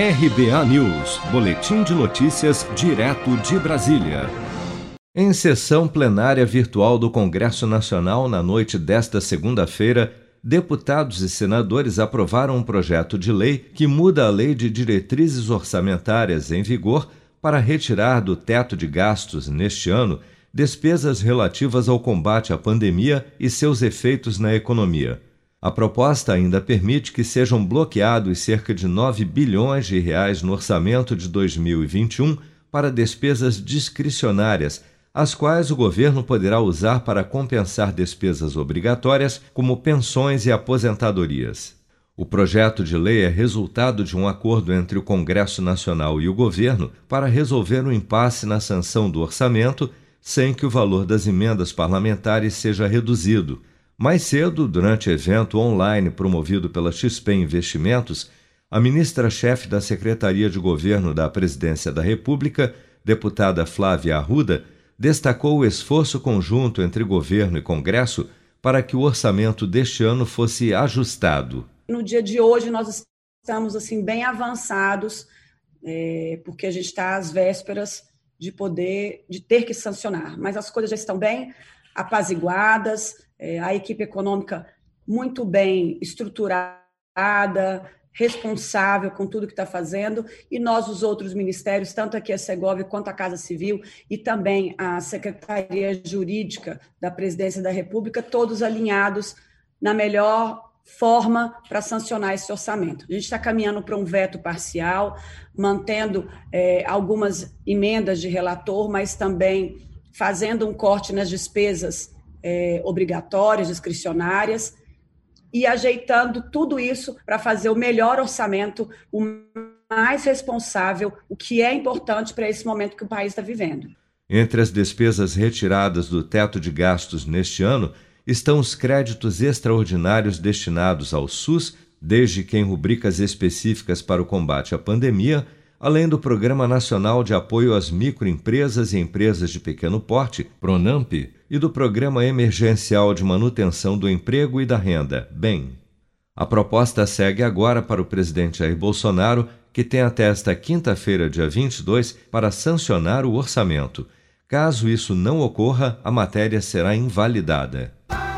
RBA News, Boletim de Notícias, direto de Brasília. Em sessão plenária virtual do Congresso Nacional na noite desta segunda-feira, deputados e senadores aprovaram um projeto de lei que muda a lei de diretrizes orçamentárias em vigor para retirar do teto de gastos neste ano despesas relativas ao combate à pandemia e seus efeitos na economia. A proposta ainda permite que sejam bloqueados cerca de 9 bilhões de reais no orçamento de 2021 para despesas discricionárias, as quais o governo poderá usar para compensar despesas obrigatórias, como pensões e aposentadorias. O projeto de lei é resultado de um acordo entre o Congresso Nacional e o governo para resolver o impasse na sanção do orçamento sem que o valor das emendas parlamentares seja reduzido mais cedo, durante evento online promovido pela XP Investimentos, a ministra-chefe da Secretaria de Governo da Presidência da República, deputada Flávia Arruda, destacou o esforço conjunto entre governo e Congresso para que o orçamento deste ano fosse ajustado. No dia de hoje, nós estamos assim bem avançados, é, porque a gente está às vésperas de poder, de ter que sancionar, mas as coisas já estão bem apaziguadas, é, a equipe econômica muito bem estruturada, responsável com tudo que está fazendo, e nós, os outros ministérios, tanto aqui a Segovia quanto a Casa Civil e também a Secretaria Jurídica da Presidência da República, todos alinhados na melhor forma para sancionar esse orçamento. A gente está caminhando para um veto parcial, mantendo é, algumas emendas de relator, mas também fazendo um corte nas despesas é, obrigatórias, discricionárias, e ajeitando tudo isso para fazer o melhor orçamento, o mais responsável, o que é importante para esse momento que o país está vivendo. Entre as despesas retiradas do teto de gastos neste ano estão os créditos extraordinários destinados ao SUS, desde que em rubricas específicas para o combate à pandemia além do Programa Nacional de Apoio às Microempresas e Empresas de Pequeno Porte, PRONAMP, e do Programa Emergencial de Manutenção do Emprego e da Renda, BEM. A proposta segue agora para o presidente Jair Bolsonaro, que tem até esta quinta-feira, dia 22, para sancionar o orçamento. Caso isso não ocorra, a matéria será invalidada.